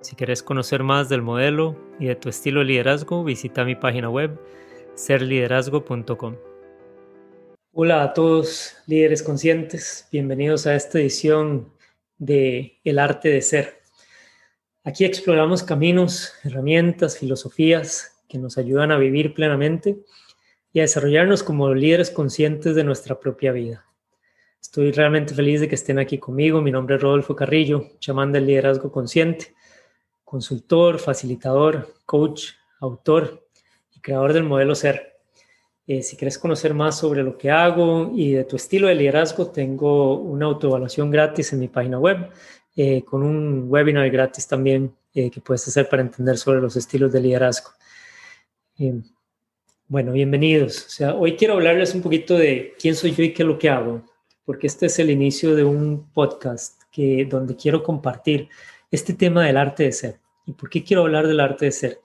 Si quieres conocer más del modelo y de tu estilo de liderazgo, visita mi página web serliderazgo.com. Hola a todos líderes conscientes, bienvenidos a esta edición de El arte de ser. Aquí exploramos caminos, herramientas, filosofías que nos ayudan a vivir plenamente y a desarrollarnos como líderes conscientes de nuestra propia vida. Estoy realmente feliz de que estén aquí conmigo. Mi nombre es Rodolfo Carrillo, chamán del liderazgo consciente, consultor, facilitador, coach, autor y creador del modelo Ser. Eh, si quieres conocer más sobre lo que hago y de tu estilo de liderazgo, tengo una autoevaluación gratis en mi página web, eh, con un webinar gratis también eh, que puedes hacer para entender sobre los estilos de liderazgo. bueno, bienvenidos. O sea, hoy quiero hablarles un poquito de quién soy yo y qué es lo que hago porque este es el inicio de un podcast que, donde quiero compartir este tema del arte de ser. ¿Y por qué quiero hablar del arte de ser?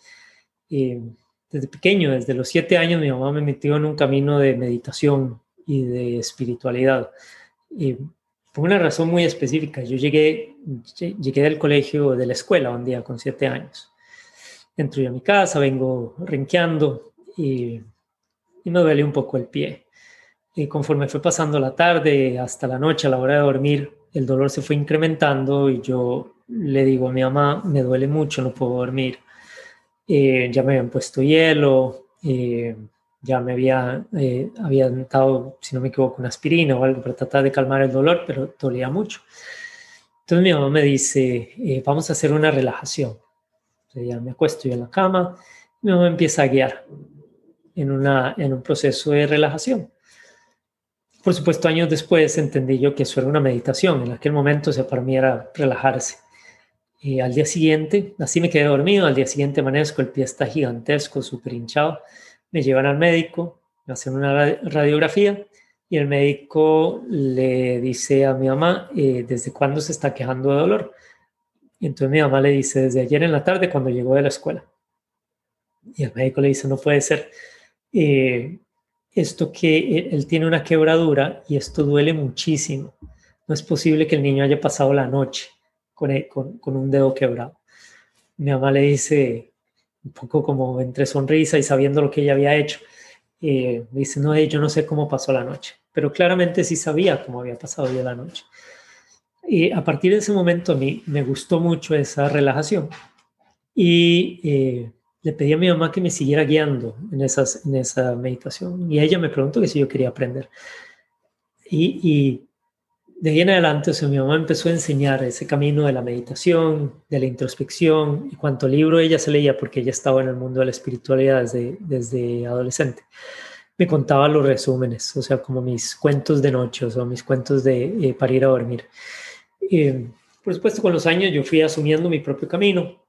Eh, desde pequeño, desde los siete años, mi mamá me metió en un camino de meditación y de espiritualidad. Y por una razón muy específica. Yo llegué, llegué del colegio, de la escuela un día con siete años. Entro yo a mi casa, vengo renqueando y, y me duele un poco el pie. Y conforme fue pasando la tarde hasta la noche, a la hora de dormir, el dolor se fue incrementando y yo le digo a mi mamá, me duele mucho, no puedo dormir. Eh, ya me habían puesto hielo, eh, ya me había, eh, dado, si no me equivoco, una aspirina o algo para tratar de calmar el dolor, pero dolía mucho. Entonces mi mamá me dice, eh, vamos a hacer una relajación. Entonces ya me acuesto yo en la cama, mi mamá empieza a guiar en un proceso de relajación. Por supuesto, años después entendí yo que eso era una meditación. En aquel momento, o sea, para relajarse. Y al día siguiente, así me quedé dormido. Al día siguiente amanezco, el pie está gigantesco, súper hinchado. Me llevan al médico, me hacen una radiografía y el médico le dice a mi mamá eh, desde cuándo se está quejando de dolor. Y entonces mi mamá le dice desde ayer en la tarde cuando llegó de la escuela. Y el médico le dice, no puede ser. Eh, esto que él tiene una quebradura y esto duele muchísimo. No es posible que el niño haya pasado la noche con, con, un dedo quebrado. Mi mamá le dice, un poco como entre sonrisa y sabiendo lo que ella había hecho, eh, me dice, no, yo no sé cómo pasó la noche, pero claramente sí sabía cómo había pasado ya la noche. Y a partir de ese momento a mí me gustó mucho esa relajación y eh, le pedí a mi mamá que me siguiera guiando en, esas, en esa meditación y ella me preguntó que si yo quería aprender. Y, y de ahí en adelante, o sea, mi mamá empezó a enseñar ese camino de la meditación, de la introspección y cuánto libro ella se leía porque ella estaba en el mundo de la espiritualidad desde, desde adolescente. Me contaba los resúmenes, o sea, como mis cuentos de noche, o sea, mis cuentos de, eh, para ir a dormir. Eh, por supuesto, con los años yo fui asumiendo mi propio camino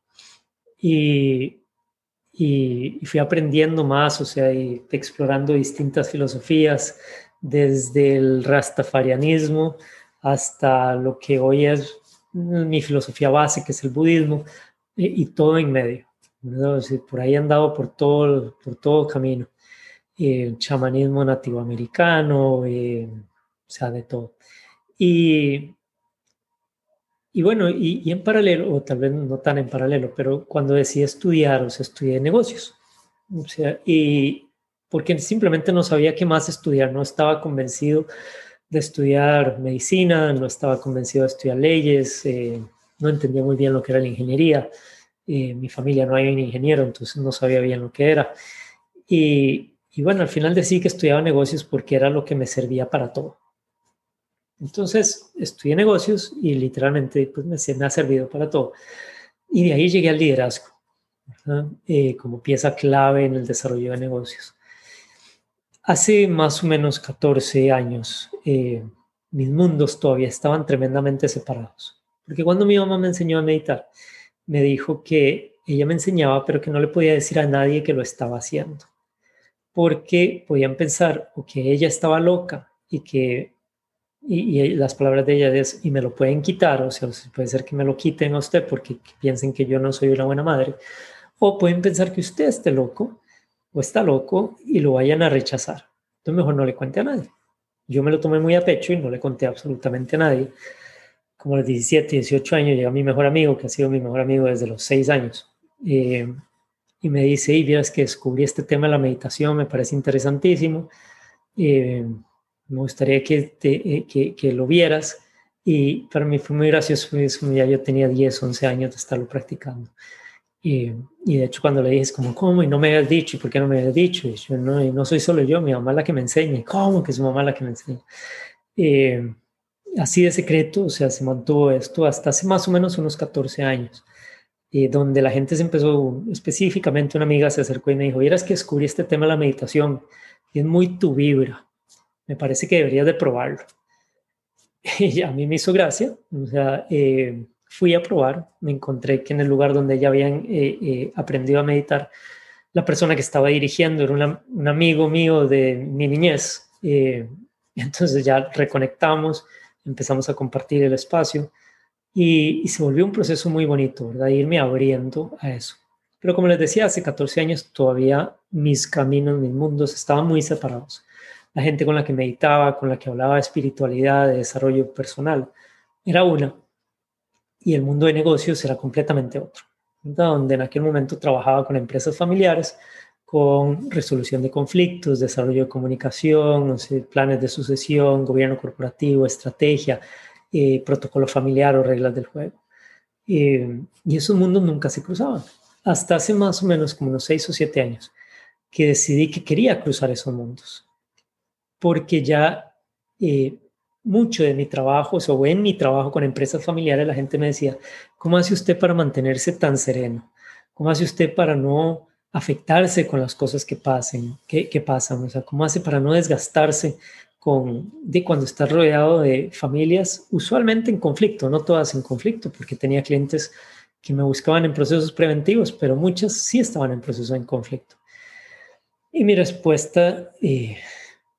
y y, fui aprendiendo más, o sea, y explorando distintas filosofías, desde el rastafarianismo hasta lo que hoy es mi filosofía base, que es el budismo, y, todo en medio. por ahí he andado por todo, por todo camino. El chamanismo nativoamericano, eh, o sea, de todo. Y, y bueno, y, en paralelo, o tal vez no tan en paralelo, pero cuando decidí estudiar, o sea, estudié negocios. O sea, y porque simplemente no sabía qué más estudiar, no estaba convencido de estudiar medicina, no estaba convencido de estudiar leyes, eh, no entendía muy bien lo que era la ingeniería. Eh, mi familia no hay un ingeniero, entonces no sabía bien lo que era. Y, y bueno, al final decidí que estudiaba negocios porque era lo que me servía para todo. Entonces estudié negocios y literalmente pues, me, me ha servido para todo. Y de ahí llegué al liderazgo eh, como pieza clave en el desarrollo de negocios. Hace más o menos 14 años, eh, mis mundos todavía estaban tremendamente separados. Porque cuando mi mamá me enseñó a meditar, me dijo que ella me enseñaba, pero que no le podía decir a nadie que lo estaba haciendo, porque podían pensar que ella estaba loca y que, y, las palabras de ella es, y me lo pueden quitar, o sea, puede ser que me lo quiten a usted porque piensen que yo no soy una buena madre, o pueden pensar que usted esté loco o está loco y lo vayan a rechazar. Entonces mejor no le cuente a nadie. Yo me lo tomé muy a pecho y no le conté absolutamente a nadie. Como a los 17, 18 años llega mi mejor amigo, que ha sido mi mejor amigo desde los 6 años, eh, y me dice, y vieras que descubrí este tema de la meditación, me parece interesantísimo, eh, me gustaría que, te, eh, que, que, lo vieras. Y para mí fue muy gracioso, ya yo tenía 10, 11 años de estarlo practicando. Y, y, de hecho cuando le dije, es como, ¿cómo? Y no me habías dicho, ¿y por qué no me habías dicho? Y yo, no, y no soy solo yo, mi mamá es la que me enseña. ¿Cómo que su mamá la que me enseña? Eh, así de secreto, o sea, se mantuvo esto hasta hace más o menos unos 14 años, eh, donde la gente se empezó, específicamente una amiga se acercó y me dijo, vieras que descubrí este tema de la meditación, y es muy tu vibra, me parece que deberías de probarlo. Y a mí me hizo gracia, o sea, eh, fui a probar, me encontré que en el lugar donde ya habían eh, eh, aprendido a meditar, la persona que estaba dirigiendo era un amigo mío de mi niñez. Eh, entonces ya reconectamos, empezamos a compartir el espacio y, se volvió un proceso muy bonito, ¿verdad? Irme abriendo a eso. Pero como les decía, hace 14 años todavía mis caminos, mis mundos estaban muy separados. La gente con la que meditaba, con la que hablaba de espiritualidad, de desarrollo personal, era una y el mundo de negocios era completamente otro, donde en aquel momento trabajaba con empresas familiares, con resolución de conflictos, desarrollo de comunicación, planes de sucesión, gobierno corporativo, estrategia, eh, protocolo familiar o reglas del juego. Eh, y esos mundos nunca se cruzaban. Hasta hace más o menos como unos seis o siete años que decidí que quería cruzar esos mundos. Porque ya eh, mucho de mi trabajo, o en mi trabajo con empresas familiares, la gente me decía, ¿cómo hace usted para mantenerse tan sereno? ¿Cómo hace usted para no afectarse con las cosas que pasen, que, que pasan? O sea, ¿cómo hace para no desgastarse con, de cuando está rodeado de familias, usualmente en conflicto, no todas en conflicto, porque tenía clientes que me buscaban en procesos preventivos, pero muchas sí estaban en procesos en conflicto. Y mi respuesta, eh,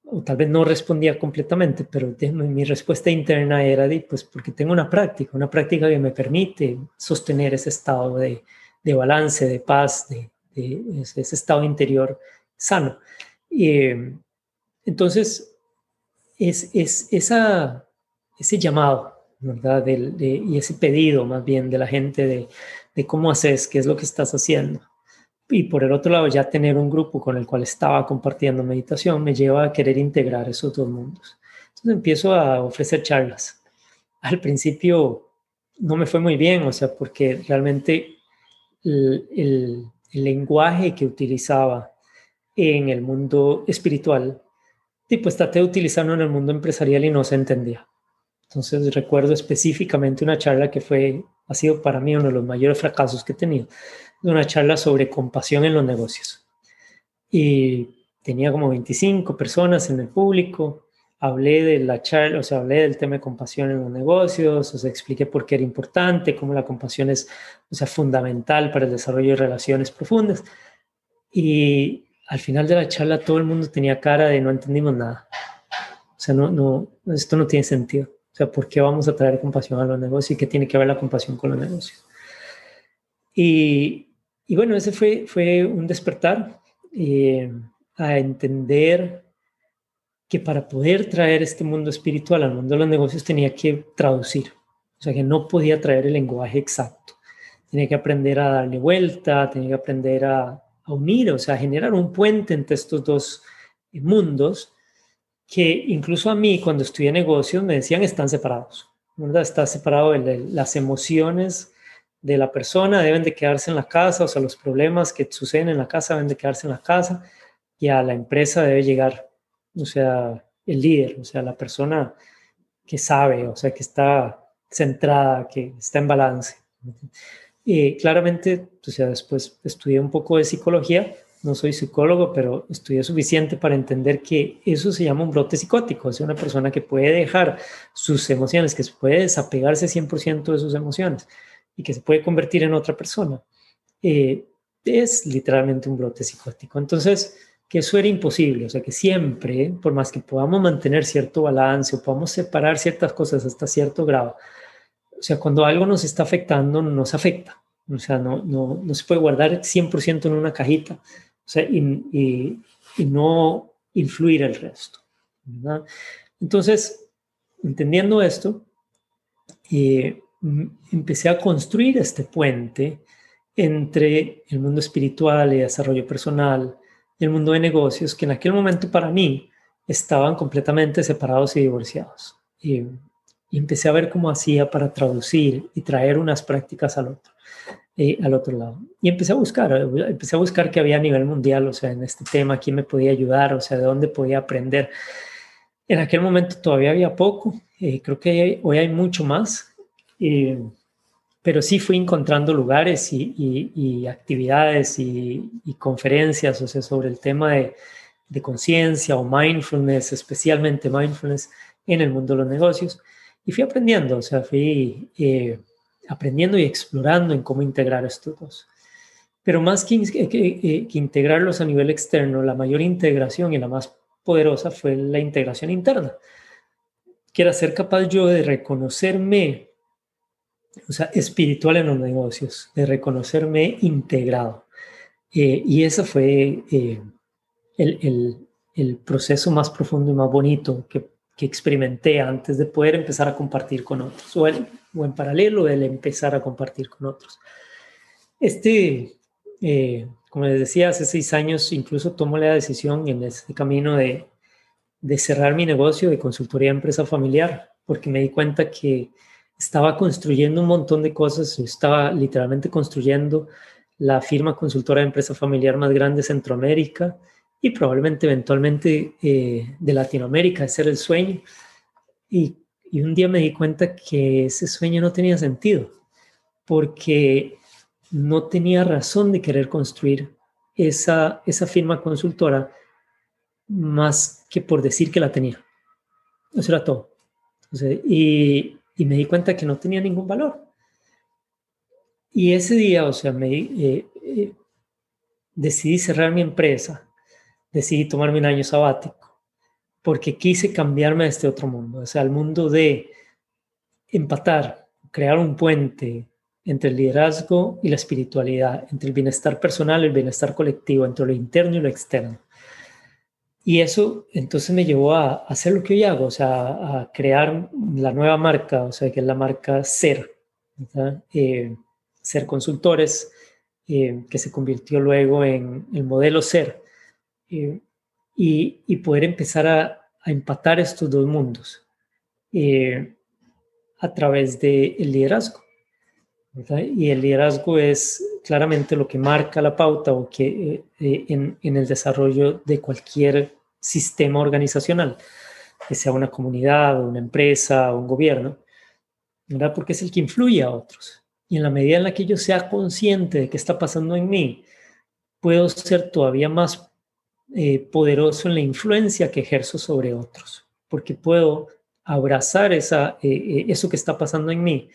o tal vez no respondía completamente, pero mi respuesta interna era, de, pues porque tengo una práctica, una práctica que me permite sostener ese estado de, de balance, de paz, de, ese, estado interior sano. Y, entonces, es, es esa, ese llamado, ¿verdad? y ese pedido más bien de la gente de, de cómo haces, qué es lo que estás haciendo y por el otro lado ya tener un grupo con el cual estaba compartiendo meditación me lleva a querer integrar esos dos mundos. Entonces empiezo a ofrecer charlas. Al principio no me fue muy bien, o sea, porque realmente el, el, lenguaje que utilizaba en el mundo espiritual, pues traté de utilizarlo en el mundo empresarial y no se entendía. Entonces recuerdo específicamente una charla que fue, ha sido para mí uno de los mayores fracasos que he tenido de una charla sobre compasión en los negocios. Y tenía como 25 personas en el público. Hablé de la charla, o sea, hablé del tema de compasión en los negocios, o sea, expliqué por qué era importante, cómo la compasión es, o sea, fundamental para el desarrollo de relaciones profundas. Y al final de la charla todo el mundo tenía cara de no entendimos nada. O sea, no, no, esto no tiene sentido. O sea, ¿por qué vamos a traer compasión a los negocios y qué tiene que ver la compasión con los negocios? Y, y bueno, ese fue, fue un despertar eh, a entender que para poder traer este mundo espiritual al mundo de los negocios tenía que traducir, o sea que no podía traer el lenguaje exacto, tenía que aprender a darle vuelta, tenía que aprender a, unir, o sea, a generar un puente entre estos dos mundos que incluso a mí cuando estudié negocios me decían están separados, ¿verdad? Está separado las emociones de la persona deben de quedarse en la casa, o sea, los problemas que suceden en la casa deben de quedarse en la casa y a la empresa debe llegar, o sea, el líder, o sea, la persona que sabe, o sea, que está centrada, que está en balance. Y claramente, o sea, después estudié un poco de psicología, no soy psicólogo, pero estudié suficiente para entender que eso se llama un brote psicótico, sea, una persona que puede dejar sus emociones, que puede desapegarse 100% de sus emociones y que se puede convertir en otra persona. eh, es literalmente un brote psicótico. Entonces, que eso era imposible, o sea, que siempre, por más que podamos mantener cierto balance o podamos separar ciertas cosas hasta cierto grado, o sea, cuando algo nos está afectando, nos afecta. O sea, no, no, no se puede guardar 100% en una cajita o sea, y, y, no influir el resto. Entonces, entendiendo esto, eh, empecé a construir este puente entre el mundo espiritual y desarrollo personal y el mundo de negocios, que en aquel momento para mí estaban completamente separados y divorciados. Y, empecé a ver cómo hacía para traducir y traer unas prácticas al otro, eh, al otro lado. Y empecé a buscar, empecé a buscar qué había a nivel mundial, o sea, en este tema, quién me podía ayudar, o sea, de dónde podía aprender. En aquel momento todavía había poco, eh, creo que hoy hay mucho más, eh, pero sí fui encontrando lugares y, actividades y, conferencias, o sea, sobre el tema de, conciencia o mindfulness, especialmente mindfulness en el mundo de los negocios. Y fui aprendiendo, o sea, fui eh, aprendiendo y explorando en cómo integrar estos dos. Pero más que, que, integrarlos a nivel externo, la mayor integración y la más poderosa fue la integración interna, que era ser capaz yo de reconocerme o sea, espiritual en los negocios, de reconocerme integrado. Eh, y ese fue eh, el, el, proceso más profundo y más bonito que, que, experimenté antes de poder empezar a compartir con otros, o, o en paralelo el empezar a compartir con otros. Este, eh, como les decía, hace seis años incluso tomé la decisión en este camino de, de cerrar mi negocio de consultoría empresa familiar, porque me di cuenta que estaba construyendo un montón de cosas, estaba literalmente construyendo la firma consultora de empresa familiar más grande de Centroamérica y probablemente eventualmente eh, de Latinoamérica, ese era el sueño. Y, y, un día me di cuenta que ese sueño no tenía sentido, porque no tenía razón de querer construir esa, esa firma consultora más que por decir que la tenía. Eso era todo. y, y me di cuenta que no tenía ningún valor. Y ese día, o sea, me eh, eh, decidí cerrar mi empresa, decidí tomarme un año sabático, porque quise cambiarme a este otro mundo, o sea, al mundo de empatar, crear un puente entre el liderazgo y la espiritualidad, entre el bienestar personal y el bienestar colectivo, entre lo interno y lo externo. Y eso entonces me llevó a, hacer lo que hoy hago, o sea, a crear la nueva marca, o sea, que es la marca Ser, eh, Ser Consultores, eh, que se convirtió luego en el modelo Ser, eh, y, poder empezar a, empatar estos dos mundos a través del liderazgo. Y el liderazgo es claramente lo que marca la pauta o que en, en, el desarrollo de cualquier sistema organizacional, que sea una comunidad, una empresa, un gobierno, ¿verdad? Porque es el que influye a otros. Y en la medida en la que yo sea consciente de qué está pasando en mí, puedo ser todavía más eh, poderoso en la influencia que ejerzo sobre otros, porque puedo abrazar esa, eh, eh, eso que está pasando en mí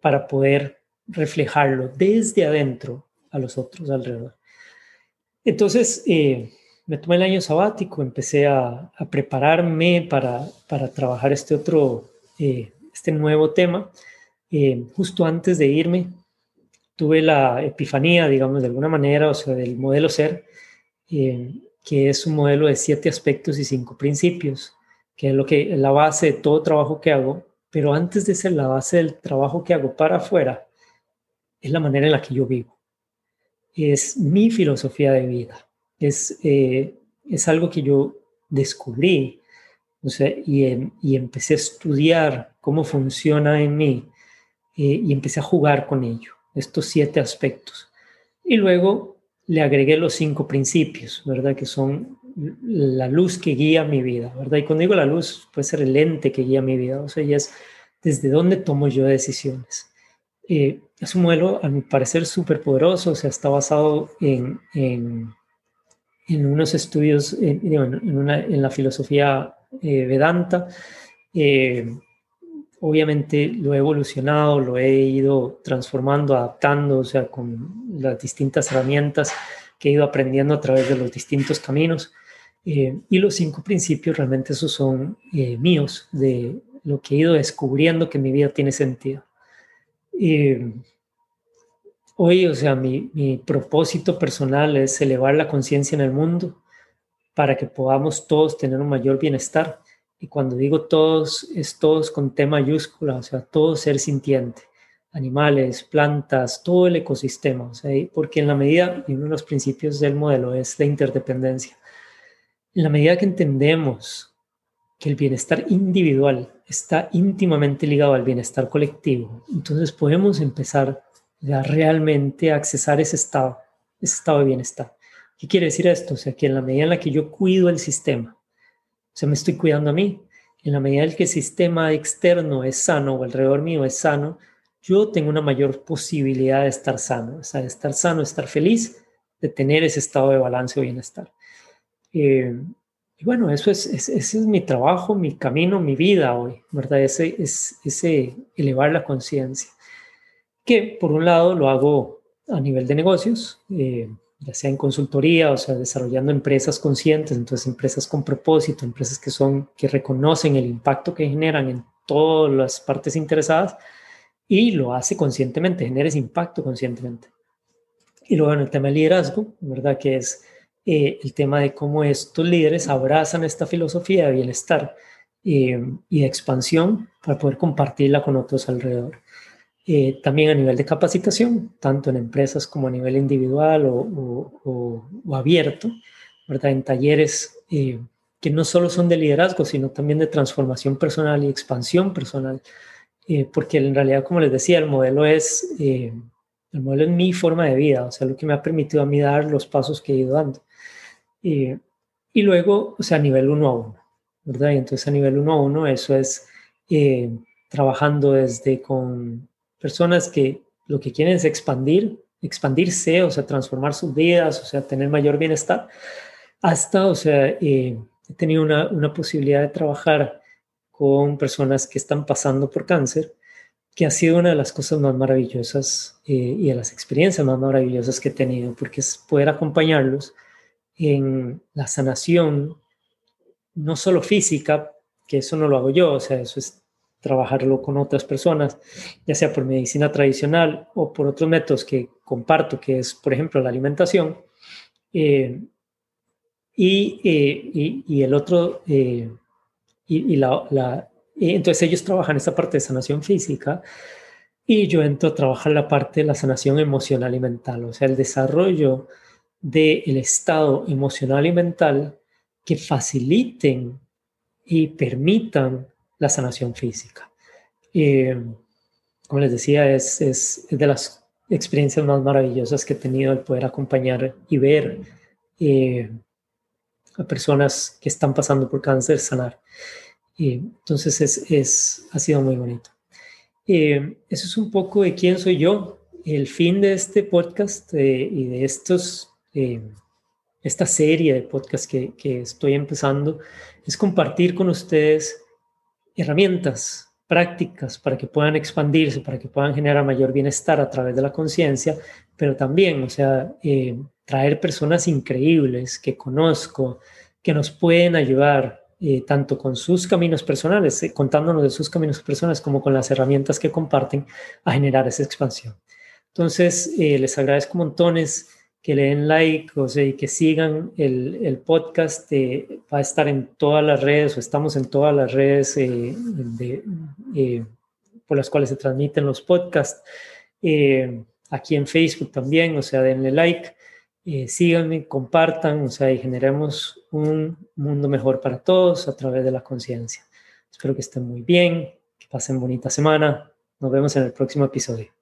para poder reflejarlo desde adentro a los otros alrededor. Entonces, me tomé el año sabático, empecé a, prepararme para, trabajar este otro, eh, este nuevo tema. Eh, justo antes de irme, tuve la epifanía, digamos, de alguna manera, o sea, del modelo ser, eh, que es un modelo de siete aspectos y cinco principios, que es lo que la base de todo trabajo que hago, pero antes de ser la base del trabajo que hago para afuera, es la manera en la que yo vivo. Es mi filosofía de vida es, eh, es algo que yo descubrí o sea, y, y, empecé a estudiar cómo funciona en mí eh, y empecé a jugar con ello, estos siete aspectos. Y luego le agregué los cinco principios, ¿verdad? Que son la luz que guía mi vida, ¿verdad? Y cuando digo la luz, puede ser el lente que guía mi vida, o sea, ya es desde dónde tomo yo decisiones. Eh, es un modelo, a mi parecer, súper poderoso, o sea, está basado en en unos estudios en, en, una, en la filosofía eh, Vedanta, eh, obviamente lo he evolucionado, lo he ido transformando, adaptando, o sea, con las distintas herramientas que he ido aprendiendo a través de los distintos caminos. Eh, y los cinco principios realmente esos son eh, míos, de lo que he ido descubriendo que mi vida tiene sentido. Hoy, o sea, mi, mi propósito personal es elevar la conciencia en el mundo para que podamos todos tener un mayor bienestar. Y cuando digo todos, es todos con T mayúscula, o sea, todo ser sintiente animales, plantas, todo el ecosistema, porque en la medida, y uno de los principios del modelo es la interdependencia, en la medida que entendemos que el bienestar individual está íntimamente ligado al bienestar colectivo, entonces podemos empezar realmente accesar ese estado, ese estado de bienestar. ¿Qué quiere decir esto? O sea, que en la medida en la que yo cuido el sistema, o sea, me estoy cuidando a mí, en la medida en que el sistema externo es sano o alrededor mío es sano, yo tengo una mayor posibilidad de estar sano, o sea, de estar sano, estar feliz, de tener ese estado de balance o bienestar. Eh, y bueno, eso es, ese es mi trabajo, mi camino, mi vida hoy, ¿verdad? Ese, es, ese elevar la conciencia. Que por un lado lo hago a nivel de negocios, eh, ya sea en consultoría, o sea, desarrollando empresas conscientes, entonces empresas con propósito, empresas que son, que reconocen el impacto que generan en todas las partes interesadas, y lo hace conscientemente, genera ese impacto conscientemente. Y luego en el tema del liderazgo, ¿verdad? Que es eh, el tema de cómo estos líderes abrazan esta filosofía de bienestar eh, y de expansión para poder compartirla con otros alrededor. Eh, también a nivel de capacitación, tanto en empresas como a nivel individual o, o abierto, ¿verdad? En talleres que no solo son de liderazgo, sino también de transformación personal y expansión personal eh, porque en realidad, como les decía, el modelo es, eh, el modelo es mi forma de vida, o sea, lo que me ha permitido a mí dar los pasos que he ido dando. y luego, o sea, a nivel uno a uno, ¿verdad? Y entonces a nivel uno a uno, eso es eh, trabajando desde con personas que lo que quieren es expandir, expandirse, o sea, transformar sus vidas, o sea, tener mayor bienestar, hasta, o sea, he tenido una, una posibilidad de trabajar con personas que están pasando por cáncer, que ha sido una de las cosas más maravillosas eh, y de las experiencias más maravillosas que he tenido, porque es poder acompañarlos en la sanación, no solo física, que eso no lo hago yo, o sea, eso es trabajarlo con otras personas, ya sea por medicina tradicional o por otros métodos que comparto, que es, por ejemplo, la alimentación. Eh, y, eh, y, y, el otro y, la, entonces ellos trabajan esa parte de sanación física y yo entro a trabajar la parte de la sanación emocional y mental, o sea, el desarrollo del estado emocional y mental que faciliten y permitan la sanación física. Eh, como les decía, es, es, de las experiencias más maravillosas que he tenido el poder acompañar y ver eh, a personas que están pasando por cáncer sanar. Y entonces es, es, ha sido muy bonito. Eso es un poco de quién soy yo. El fin de este podcast eh, y de estos, eh, esta serie de podcasts que, que estoy empezando es compartir con ustedes herramientas prácticas para que puedan expandirse, para que puedan generar mayor bienestar a través de la conciencia, pero también, o sea, traer personas increíbles que conozco, que nos pueden ayudar eh, tanto con sus caminos personales, eh, contándonos de sus caminos personales, como con las herramientas que comparten a generar esa expansión. Entonces, eh, les agradezco montones que le den like o sea, y que sigan el, el podcast. va a estar en todas las redes o estamos en todas las redes de, por las cuales se transmiten los podcasts. aquí en Facebook también, o sea, denle like. Eh, síganme, compartan, o sea, y generemos un mundo mejor para todos a través de la conciencia. Espero que estén muy bien, que pasen bonita semana. Nos vemos en el próximo episodio.